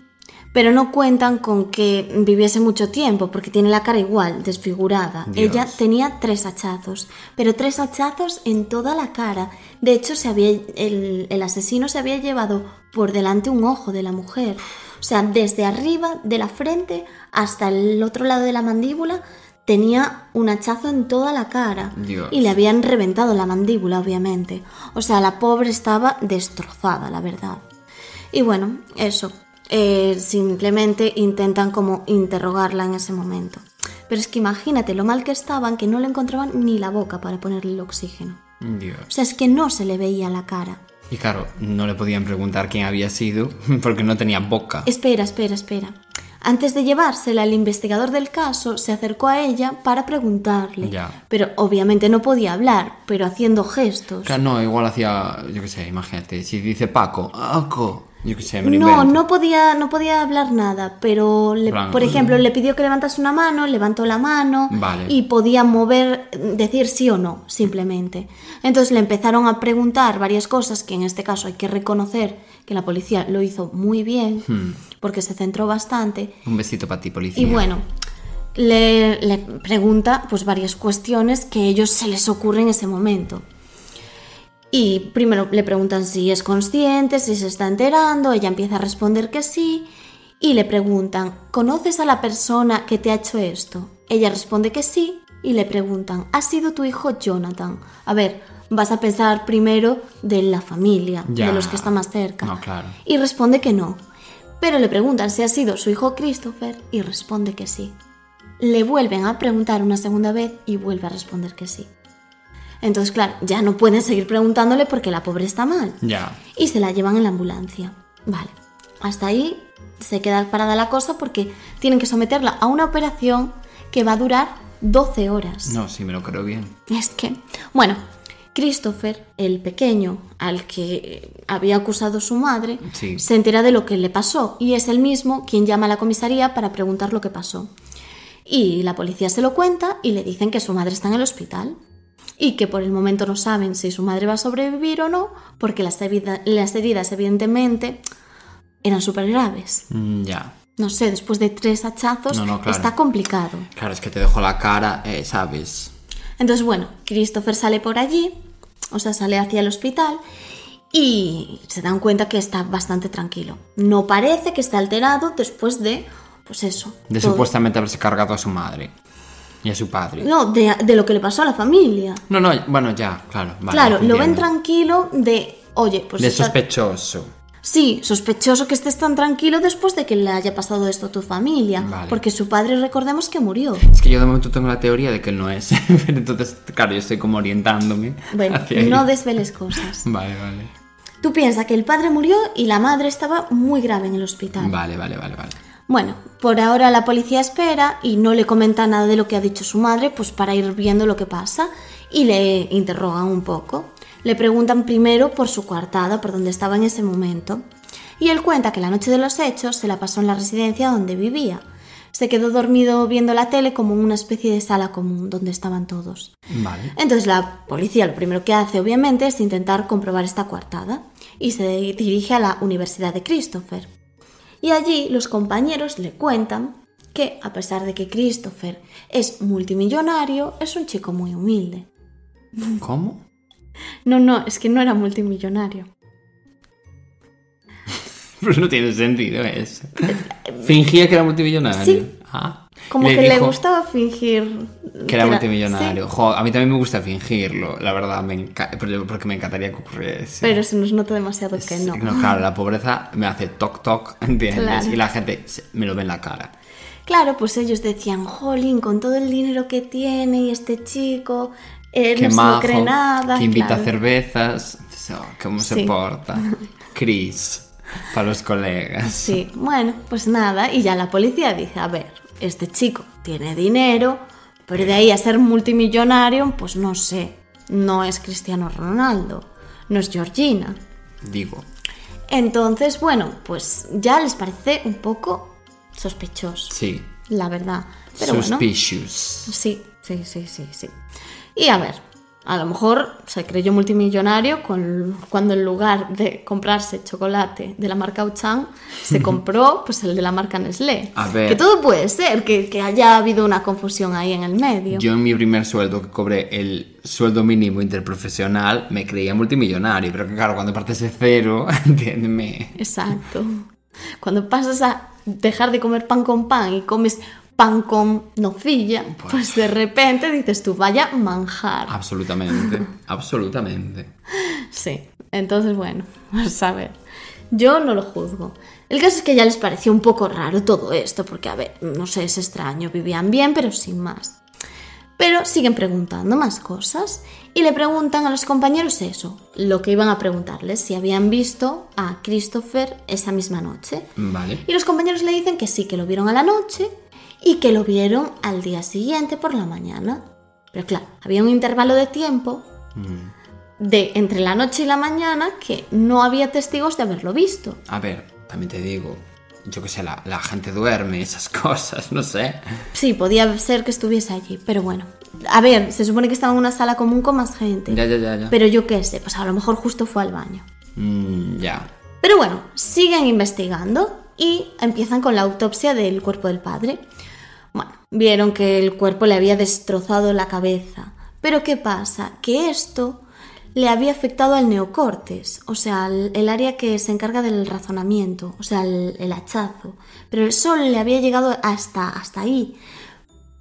Pero no cuentan con que viviese mucho tiempo porque tiene la cara igual, desfigurada. Dios. Ella tenía tres hachazos, pero tres hachazos en toda la cara. De hecho, se había, el, el asesino se había llevado por delante un ojo de la mujer. O sea, desde arriba de la frente hasta el otro lado de la mandíbula tenía un hachazo en toda la cara. Dios. Y le habían reventado la mandíbula, obviamente. O sea, la pobre estaba destrozada, la verdad. Y bueno, eso. eh, simplemente intentan como interrogarla en ese momento. Pero es que imagínate lo mal que estaban que no le encontraban ni la boca para ponerle el oxígeno. Dios. O sea, es que no se le veía la cara. Y claro, no le podían preguntar quién había sido porque no tenía boca. Espera, espera, espera. Antes de llevársela, el investigador del caso se acercó a ella para preguntarle. Ya. Pero obviamente no podía hablar, pero haciendo gestos. Claro, no, igual hacía, yo qué sé, imagínate, si dice Paco, Paco, yo qué sé, me lo No, invento. no podía, no podía hablar nada, pero le- por ejemplo le pidió que levantase una mano, levantó la mano Vale. y podía mover, decir sí o no, simplemente. Entonces le empezaron a preguntar varias cosas que en este caso hay que reconocer que la policía lo hizo muy bien, Hmm. porque se centró bastante. Un besito para ti, policía. Y bueno, le, le pregunta pues varias cuestiones que a ellos se les ocurre en ese momento. Y primero le preguntan si es consciente, si se está enterando, ella empieza a responder que sí, y le preguntan, ¿conoces a la persona que te ha hecho esto? Ella responde que sí, y le preguntan, ¿ha sido tu hijo Jonathan? A ver, vas a pensar primero de la familia, Ya. de los que están más cerca. No, claro. Y responde que no. Pero le preguntan si ha sido su hijo Christopher y responde que sí. Le vuelven a preguntar una segunda vez y vuelve a responder que sí. Entonces, claro, ya no pueden seguir preguntándole porque la pobre está mal. Ya. Y se la llevan en la ambulancia. Vale. Hasta ahí se queda parada la cosa porque tienen que someterla a una operación que va a durar 12 horas. No, sí, me lo creo bien. Es que, bueno, Christopher, el pequeño al que había acusado su madre, Sí. se entera de lo que le pasó y es el mismo quien llama a la comisaría para preguntar lo que pasó. Y la policía se lo cuenta y le dicen que su madre está en el hospital y que por el momento no saben si su madre va a sobrevivir o no, porque las, herida- las heridas evidentemente eran súper graves. Mm, Ya. No sé, después de tres hachazos No, no, claro. está complicado. Claro, es que te dejo la cara, eh, ¿sabes? Entonces, bueno, Christopher sale por allí, o sea, sale hacia el hospital y se dan cuenta que está bastante tranquilo. No parece que está alterado después de, pues eso. De todo. supuestamente haberse cargado a su madre y a su padre. No, de, de lo que le pasó a la familia. No, no, bueno, ya, claro. vale, claro, lo ven tranquilo de, oye, pues... De está- sospechoso. Sí, sospechoso que estés tan tranquilo después de que le haya pasado esto a tu familia. Vale. Porque su padre, recordemos que murió. Es que yo de momento tengo la teoría de que él no es. Pero entonces, claro, yo estoy como orientándome. Bueno, hacia ahí. no desveles cosas. Vale, vale. Tú piensas que el padre murió y la madre estaba muy grave en el hospital. Vale, vale, vale, vale. Bueno, por ahora la policía espera y no le comenta nada de lo que ha dicho su madre, pues para ir viendo lo que pasa y le interrogan un poco. Le preguntan primero por su coartada, por donde estaba en ese momento. Y él cuenta que la noche de los hechos se la pasó en la residencia donde vivía. Se quedó dormido viendo la tele como en una especie de sala común donde estaban todos. Vale. Entonces la policía lo primero que hace obviamente es intentar comprobar esta coartada y se dirige a la Universidad de Christopher. Y allí los compañeros le cuentan que a pesar de que Christopher es multimillonario, es un chico muy humilde. ¿Cómo? No, no, es que no era multimillonario. Pero no tiene sentido eso. Fingía que era multimillonario. Sí. Ah. Como Le que le gustaba fingir Que era sí. multimillonario. Jo, a mí también me gusta fingirlo, la verdad, me porque me encantaría que ocurriese. Pero se nos nota demasiado que no. claro, la pobreza me hace toc toc, ¿entiendes? Claro. Y la gente me lo ve en la cara. Claro, pues ellos decían, jolín, con todo el dinero que tiene y este chico, Qué no se majo, cree nada. que invita claro. cervezas. ¿Cómo se porta? Chris, para los colegas. Sí, bueno, pues nada, y ya la policía dice, a ver, este chico tiene dinero, pero de ahí a ser multimillonario, pues no sé, no es Cristiano Ronaldo, no es Georgina. Digo, Entonces, bueno, pues ya les parece un poco sospechoso, sí. la verdad. Pero bueno, Suspicious. sí, sí, sí, sí, sí. Y a ver, a lo mejor se creyó multimillonario con- cuando en lugar de comprarse chocolate de la marca Auchan, se compró pues el de la marca Nestlé. A ver. Que todo puede ser, que, que haya habido una confusión ahí en el medio. Yo en mi primer sueldo, que cobré el sueldo mínimo interprofesional, me creía multimillonario. Pero que claro, cuando partes de cero, entiéndeme. Exacto. Cuando pasas a dejar de comer pan con pan y comes pan con nocilla, pues de repente dices tú, vaya manjar. Absolutamente, absolutamente. Sí, entonces bueno, a saber. Yo no lo juzgo. El caso es que ya les pareció un poco raro todo esto, porque a ver, no sé, es extraño, vivían bien, pero sin más. Pero siguen preguntando más cosas y le preguntan a los compañeros eso, lo que iban a preguntarles, si habían visto a Christopher esa misma noche. Vale. Y los compañeros le dicen que sí, que lo vieron a la noche y que lo vieron al día siguiente por la mañana. Pero claro, había un intervalo de tiempo de entre la noche y la mañana que no había testigos de haberlo visto. A ver, también te digo, yo que sé, la, la gente duerme, esas cosas, no sé. Sí, podía ser que estuviese allí, pero bueno. A ver, se supone que estaba en una sala común con más gente. Ya, ya, ya, ya. Pero yo qué sé, pues a lo mejor justo fue al baño. Mm, ya. Pero bueno, siguen investigando y empiezan con la autopsia del cuerpo del padre. Bueno, vieron que el cuerpo le había destrozado la cabeza. Pero ¿qué pasa? Que esto le había afectado al neocortes, o sea, el, el área que se encarga del razonamiento, o sea, el, el hachazo. Pero eso le había llegado hasta, hasta ahí.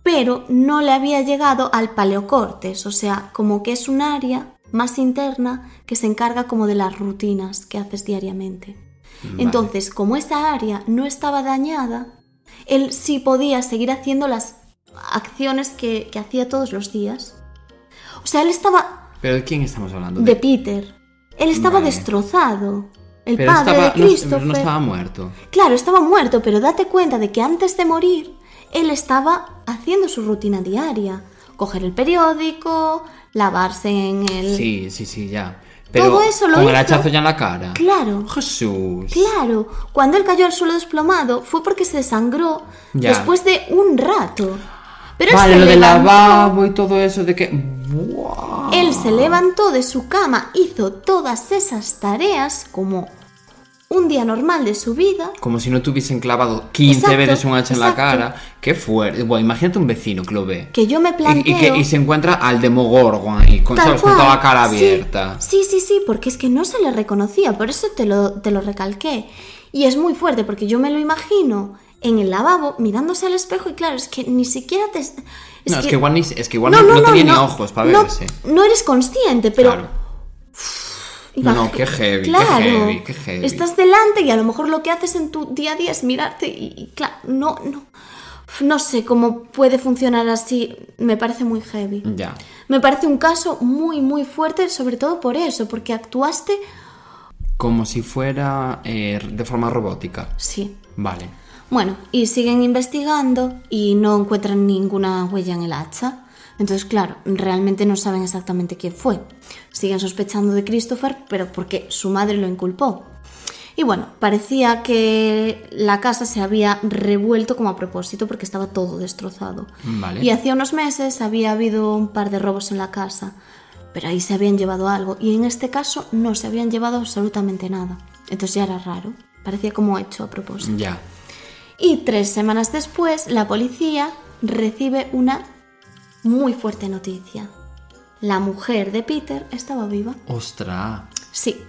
Pero no le había llegado al paleocortes, o sea, como que es un área más interna que se encarga como de las rutinas que haces diariamente. Entonces, como esa área no estaba dañada, él sí podía seguir haciendo las acciones que, que hacía todos los días. O sea, él estaba ¿Pero de quién estamos hablando? de Peter. Él estaba Vale. destrozado. El Pero padre estaba, de no- Christopher. no, estaba muerto. Claro, estaba muerto, pero date cuenta de que antes de morir, él estaba haciendo su rutina diaria. Coger el periódico, lavarse en el... Sí, sí, sí, ya. Pero Todo eso lo con el hizo. hachazo ya en la cara. Claro. Jesús. Claro, cuando él cayó al suelo desplomado fue porque se desangró Ya. después de un rato. Pero Vale, lo del lavabo y todo eso de que... ¡Buah! Él se levantó de su cama, hizo todas esas tareas como un día normal de su vida. Como si no tuviesen clavado 15 Exacto, veces un hacha en la cara. Qué fuerte. Bueno, imagínate un vecino que lo ve. Que yo me Y, planteo... y que, y se encuentra al Demogorgon ahí, con, ¿sabes? con toda la cara Sí, abierta. Sí, sí, sí, porque es que no se le reconocía, por eso te lo, te lo recalqué. Y es muy fuerte, porque yo me lo imagino en el lavabo mirándose al espejo y claro, es que ni siquiera te... Es no, es que igual, ni, es que igual no, no tenía ni ojos para no- verse. No eres consciente, pero... Claro. No, qué heavy, qué claro, heavy, qué heavy. Estás delante y a lo mejor lo que haces en tu día a día es mirarte y, y claro, no, no, no sé cómo puede funcionar así. Me parece muy heavy. Ya. Me parece un caso muy, muy fuerte, sobre todo por eso, porque actuaste, Como si fuera eh, de forma robótica. sí. Vale. Bueno, y siguen investigando y no encuentran ninguna huella en el hacha. Entonces, claro, realmente no saben exactamente quién fue. Siguen sospechando de Christopher, pero porque su madre lo inculpó. Y bueno, parecía que la casa se había revuelto como a propósito porque estaba todo destrozado. Vale. Y hacía unos meses había habido un par de robos en la casa, pero ahí se habían llevado algo y en este caso no se habían llevado absolutamente nada. Entonces ya era raro, parecía como hecho a propósito. Ya. Y tres semanas después, la policía recibe una muy fuerte noticia. La mujer de Peter estaba viva. Ostra. Sí.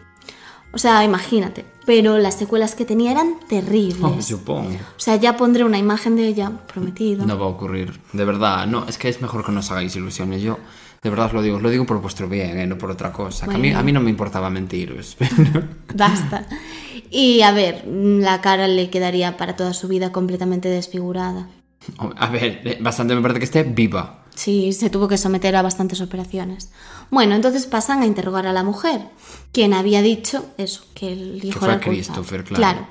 O sea, imagínate. Pero las secuelas que tenía eran Oh, terribles. supongo. O sea, ya pondré una imagen de ella, prometido. No va a ocurrir. De verdad, no, es que es mejor que no os hagáis ilusiones. Yo, de verdad os lo digo, os lo digo por vuestro bien, ¿eh? no por otra cosa. Que a, mí, Bueno. a mí no me importaba mentiros. pero- Basta. Y a ver, la cara le quedaría para toda su vida completamente desfigurada. A ver, eh, bastante me parece que esté viva. Sí, se tuvo que someter a bastantes operaciones. Bueno, entonces pasan a interrogar a la mujer, quien había dicho eso, que el hijo fue era. Christopher, claro.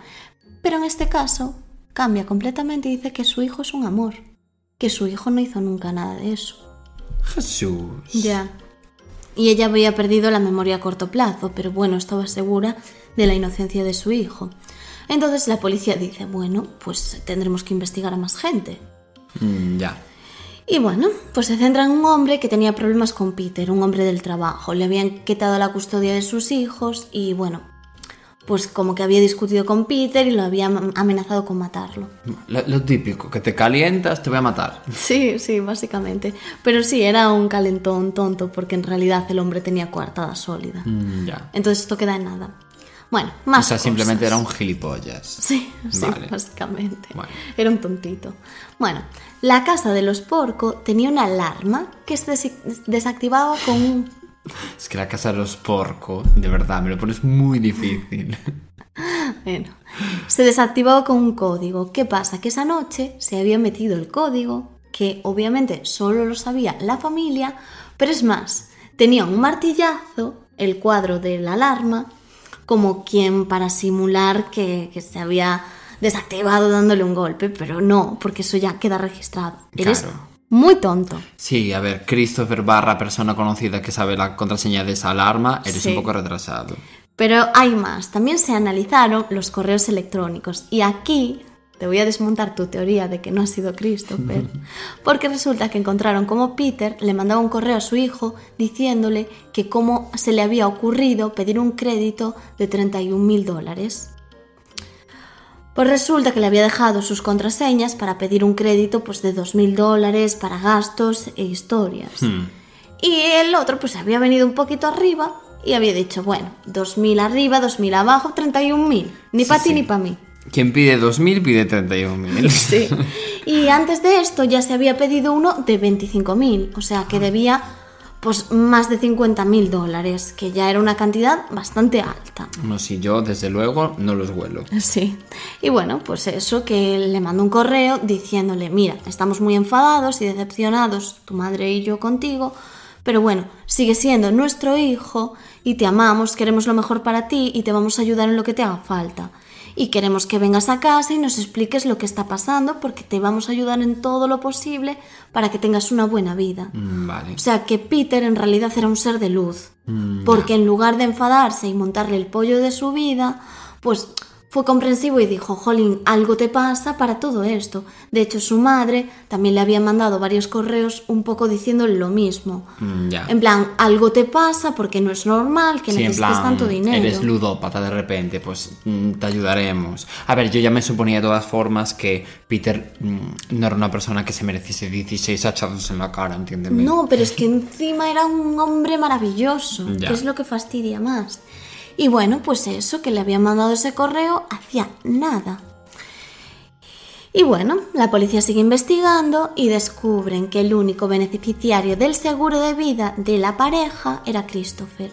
Pero en este caso cambia completamente y dice que su hijo es un amor, que su hijo no hizo nunca nada de eso. Jesús. Ya. Y ella había perdido la memoria a corto plazo, pero bueno, estaba segura de la inocencia de su hijo. Entonces la policía dice, bueno, pues tendremos que investigar a más gente. Mm, ya. Y bueno, pues se centra en un hombre que tenía problemas con Peter, un hombre del trabajo. Le habían quitado la custodia de sus hijos y bueno, pues como que había discutido con Peter y lo había am- amenazado con matarlo. Lo, lo típico, que te calientas, te voy a matar. Sí, sí, básicamente. Pero sí, era un calentón tonto porque en realidad el hombre tenía coartada sólida. Mm, ya. Entonces esto queda en nada. Bueno, O más sea, simplemente era un gilipollas. Sí, sí, básicamente. Bueno. Era un tontito. Bueno, la casa de los Porco tenía una alarma que se desactivaba con un... Es que la casa de los porcos, de verdad, me lo pones muy difícil. Bueno, se desactivaba con un código. ¿Qué pasa? Que esa noche se había metido el código, que obviamente solo lo sabía la familia, pero es más, tenía un martillazo, el cuadro de la alarma, como quien para simular que, que se había desactivado dándole un golpe, pero no, porque eso ya queda registrado. Eres muy tonto. Sí, a ver, Christopher barra persona conocida que sabe la contraseña de esa alarma, eres Sí. un poco retrasado. Pero hay más, también se analizaron los correos electrónicos y aquí te voy a desmontar tu teoría de que no ha sido Christopher, porque resulta que encontraron como Peter le mandaba un correo a su hijo diciéndole que cómo se le había ocurrido pedir un crédito de 31 mil dólares. Pues resulta que le había dejado sus contraseñas para pedir un crédito pues de 2 mil dólares para gastos e historias. Hmm. Y el otro pues había venido un poquito arriba y había dicho, bueno, 2.000 arriba, 2.000 abajo, 31.000. Ni Sí, para ti sí. ni para mí. Quien pide 2.000 pide 31.000. Sí. Y antes de esto ya se había pedido uno de 25.000, o sea que debía pues más de 50.000 dólares, que ya era una cantidad bastante alta. No, si yo, desde luego, no los huelo. Sí. Y bueno, pues eso, que le mandó un correo diciéndole, mira, estamos muy enfadados y decepcionados, tu madre y yo contigo, pero bueno, sigue siendo nuestro hijo y te amamos, queremos lo mejor para ti y te vamos a ayudar en lo que te haga falta. Y queremos que vengas a casa y nos expliques lo que está pasando porque te vamos a ayudar en todo lo posible para que tengas una buena vida. Mm, Vale. O sea que Peter en realidad era un ser de luz. Mm, porque en lugar de enfadarse y montarle el pollo de su vida, pues fue comprensivo y dijo, Jolín, algo te pasa para todo esto. De hecho, su madre también le había mandado varios correos un poco diciéndole lo mismo. Mm, ya. En plan, algo te pasa porque no es normal que Sí, en necesites plan, tanto dinero. eres ludópata de repente, pues mm, te ayudaremos. A ver, yo ya me suponía de todas formas que Peter mm, no era una persona que se mereciese 16 hachazos en la cara, entiéndeme. No, pero es que encima era un hombre maravilloso, Ya. que es lo que fastidia más. Y bueno, pues eso, que le habían mandado ese correo, hacía nada. Y bueno, la policía sigue investigando y descubren que el único beneficiario del seguro de vida de la pareja era Christopher.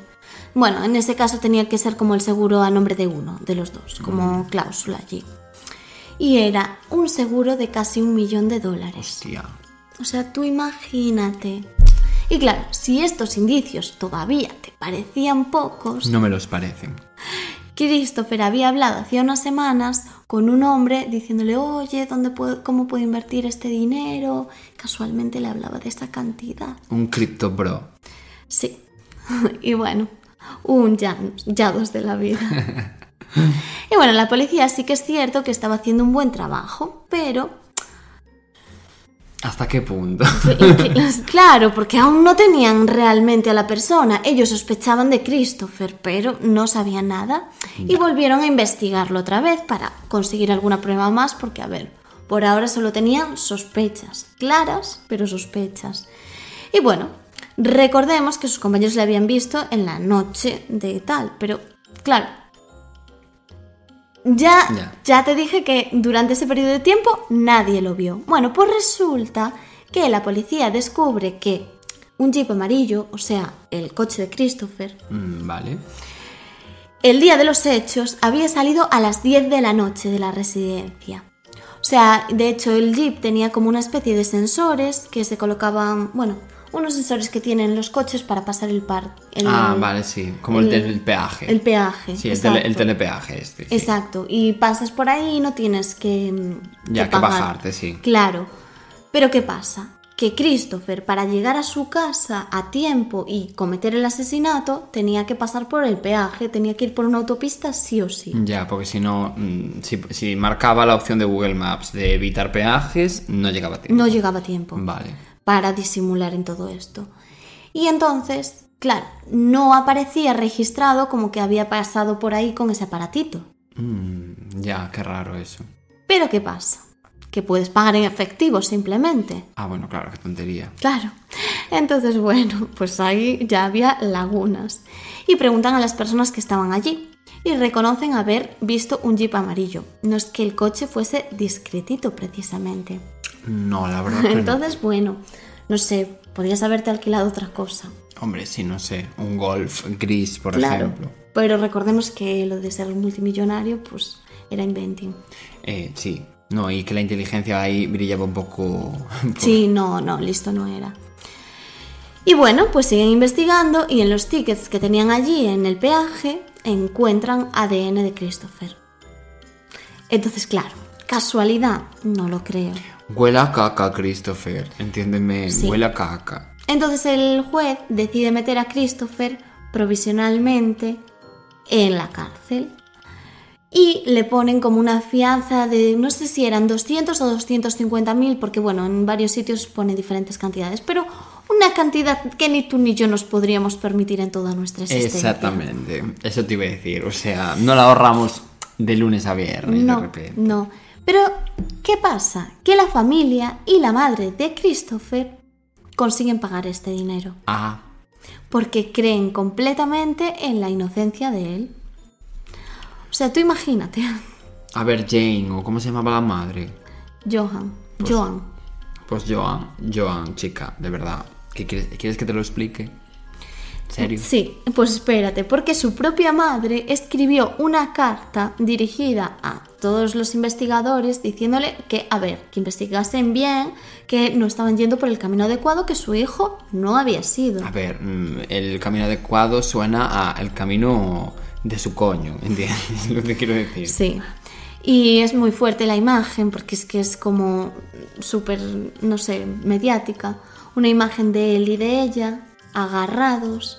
Bueno, en ese caso tenía que ser como el seguro a nombre de uno, de los dos, como cláusula allí. Y era un seguro de casi un millón de dólares. Hostia. O sea, tú imagínate. Y claro, si estos indicios todavía te parecían pocos, No me los parecen. Christopher había hablado hacía unas semanas con un hombre diciéndole, oye, ¿dónde puedo, ¿cómo puedo invertir este dinero? Casualmente le hablaba de esta cantidad. Un cripto bro. Sí. y bueno, un ya, yados de la vida. y bueno, la policía sí que es cierto que estaba haciendo un buen trabajo, pero ¿Hasta qué punto? Claro, porque aún no tenían realmente a la persona. Ellos sospechaban de Christopher, pero no sabían nada. Y volvieron a investigarlo otra vez para conseguir alguna prueba más, porque, a ver, por ahora solo tenían sospechas. Claras, pero sospechas. Y bueno, recordemos que sus compañeros le habían visto en la noche de tal, pero, claro, ya, Ya. ya te dije que durante ese periodo de tiempo nadie lo vio. Bueno, pues resulta que la policía descubre que un jeep amarillo, o sea, el coche de Christopher, Mm, Vale. el día de los hechos había salido a las 10 de la noche de la residencia. O sea, de hecho el jeep tenía como una especie de sensores que se colocaban, bueno, unos sensores que tienen los coches para pasar el par. el- Ah, vale, sí. Como el, el- peaje. El peaje. Sí, el, tele- telepeaje este. sí. Exacto, y pasas por ahí y no tienes que, mm, Ya, que bajarte, sí. Claro, pero ¿qué pasa? Que Christopher, para llegar a su casa a tiempo y cometer el asesinato, tenía que pasar por el peaje, tenía que ir por una autopista sí o sí. Ya, porque si no, mm, si, si marcaba la opción de Google Maps de evitar peajes, no llegaba a tiempo. No llegaba a tiempo Vale. Para disimular en todo esto. Y entonces, claro, no aparecía registrado como que había pasado por ahí con ese aparatito. Mm, ya, qué raro eso. Pero ¿qué pasa? Que puedes pagar en efectivo simplemente. Ah, bueno, claro, qué tontería. Claro. Entonces, bueno, pues ahí ya había lagunas. Y preguntan a las personas que estaban allí. Y reconocen haber visto un jeep amarillo. No es que el coche fuese discretito precisamente. No, la verdad que no. Entonces, bueno, no sé, podías haberte alquilado otra cosa. Hombre, sí, no sé. Un golf gris, por claro. ejemplo. Pero recordemos que lo de ser multimillonario, pues era inventing. Eh, sí. No, y que la inteligencia ahí brillaba un poco... por- Sí, no, no, listo no era. Y bueno, pues siguen investigando y en los tickets que tenían allí en el peaje encuentran ADN de Christopher. Entonces, claro, casualidad, no lo creo. Huele a caca, Christopher. Entiéndeme, Sí. huele a caca. Entonces el juez decide meter a Christopher provisionalmente en la cárcel. Y le ponen como una fianza de, no sé si eran 200 o 250 mil, porque bueno, en varios sitios pone diferentes cantidades, pero una cantidad que ni tú ni yo nos podríamos permitir en toda nuestra existencia. Exactamente. Eso te iba a decir. O sea, no la ahorramos de lunes a viernes de No, repente. no. Pero, ¿qué pasa? Que la familia y la madre de Christopher consiguen pagar este dinero. Ah, porque creen completamente en la inocencia de él. O sea, tú imagínate, a ver, Jane, o cómo se llamaba la madre. Johan, Joan. Pues Joan, Joan, chica, de verdad. ¿Qué quieres, ¿Quieres que te lo explique? ¿En serio? Sí, pues espérate, porque su propia madre escribió una carta dirigida a todos los investigadores diciéndole que, a ver, que investigasen bien, que no estaban yendo por el camino adecuado, que su hijo no había sido. A ver, mm, el camino adecuado suena a el camino de su coño, ¿entiendes lo que quiero decir? Sí. Y es muy fuerte la imagen porque es que es como súper, no sé, mediática. Una imagen de él y de ella agarrados,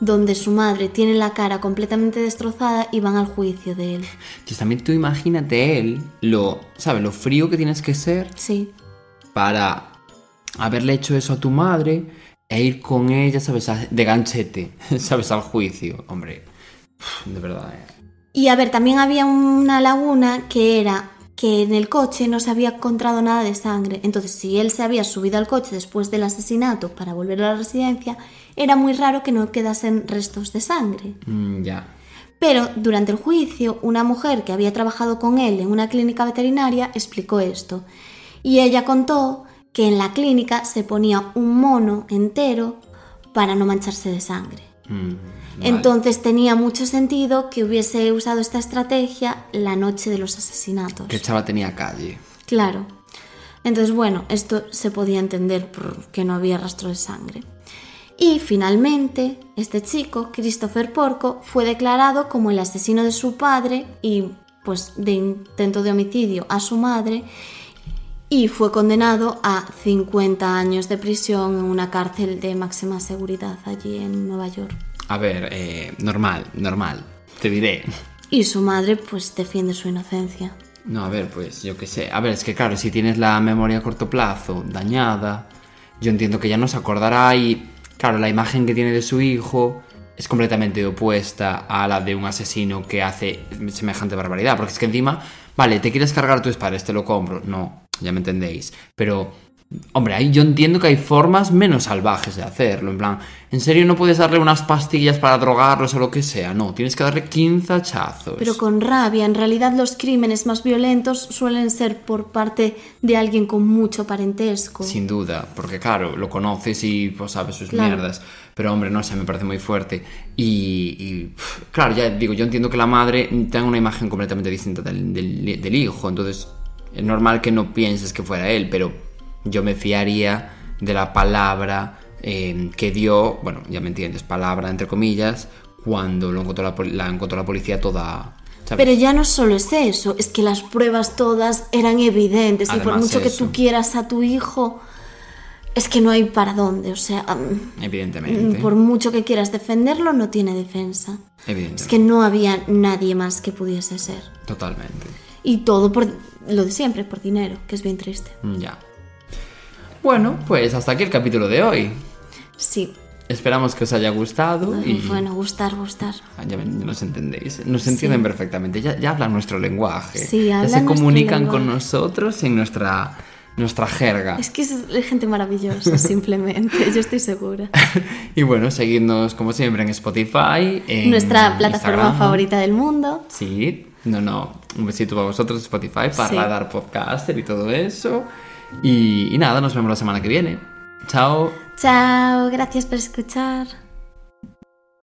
donde su madre tiene la cara completamente destrozada y van al juicio de él. Pues también tú imagínate él, lo, ¿sabes? Lo frío que tienes que ser Sí, para haberle hecho eso a tu madre e ir con ella, ¿sabes? De ganchete, ¿sabes? Al juicio. Hombre, de verdad. eh. Y a ver, también había una laguna que era que en el coche no se había encontrado nada de sangre. Entonces, si él se había subido al coche después del asesinato para volver a la residencia, era muy raro que no quedasen restos de sangre. Mm, ya. Pero durante el juicio, una mujer que había trabajado con él en una clínica veterinaria explicó esto. Y ella contó que en la clínica se ponía un mono entero para no mancharse de sangre. Mm, vale. Entonces tenía mucho sentido que hubiese usado esta estrategia la noche de los asesinatos. Que el chaval tenía calle. Claro. Entonces, bueno, esto se podía entender porque no había rastro de sangre. Y finalmente, este chico, Christopher Porco, fue declarado como el asesino de su padre y pues de intento de homicidio a su madre y fue condenado a 50 años de prisión en una cárcel de máxima seguridad allí en Nueva York. A ver, eh, normal, normal. Te diré. Y su madre pues defiende su inocencia. No, a ver, pues yo qué sé. A ver, es que claro, si tienes la memoria a corto plazo dañada, yo entiendo que ya no se acordará y, claro, la imagen que tiene de su hijo es completamente opuesta a la de un asesino que hace semejante barbaridad. Porque es que encima, vale, te quieres cargar a tus padres, te lo compro. No, ya me entendéis. Pero Hombre, ahí yo entiendo que hay formas menos salvajes de hacerlo. En plan, en serio no puedes darle unas pastillas para drogarlos o lo que sea. No, tienes que darle 15 hachazos. Pero con rabia, en realidad los crímenes más violentos suelen ser por parte de alguien con mucho parentesco. Sin duda, porque claro, lo conoces y pues sabes sus Claro. mierdas. Pero hombre, no sé, me parece muy fuerte. Y, claro, ya digo, yo entiendo que la madre tenga una imagen completamente distinta del, del- del hijo. Entonces, es normal que no pienses que fuera él, pero yo me fiaría de la palabra eh, que dio, bueno, ya me entiendes, palabra entre comillas, cuando lo encontró la, encontró la policía toda... ¿sabes? Pero ya no solo es eso, es que las pruebas todas eran evidentes y por mucho que tú quieras a tu hijo, es que no hay para dónde. O sea, mm, Evidentemente. por mucho que quieras defenderlo, no tiene defensa. Evidentemente. Es que no había nadie más que pudiese ser. Totalmente. Y todo por lo de siempre, por dinero, que es bien triste. Ya. Bueno, pues hasta aquí el capítulo de hoy. Sí, Esperamos que os haya gustado y bueno, gustar, gustar. Ah, ya, nos entendéis, nos entienden perfectamente, ya, ya hablan nuestro lenguaje, Sí, ya se comunican con nosotros en nuestra, nuestra jerga. Es que es gente maravillosa, simplemente, yo estoy segura. Y bueno, seguidnos como siempre en Spotify, en Nuestra plataforma Instagram. favorita del mundo. Sí, no, no, un besito para vosotros Spotify, para Sí. dar podcaster y todo eso. Y, nada, nos vemos la semana que viene. Chao. Chao, gracias por escuchar.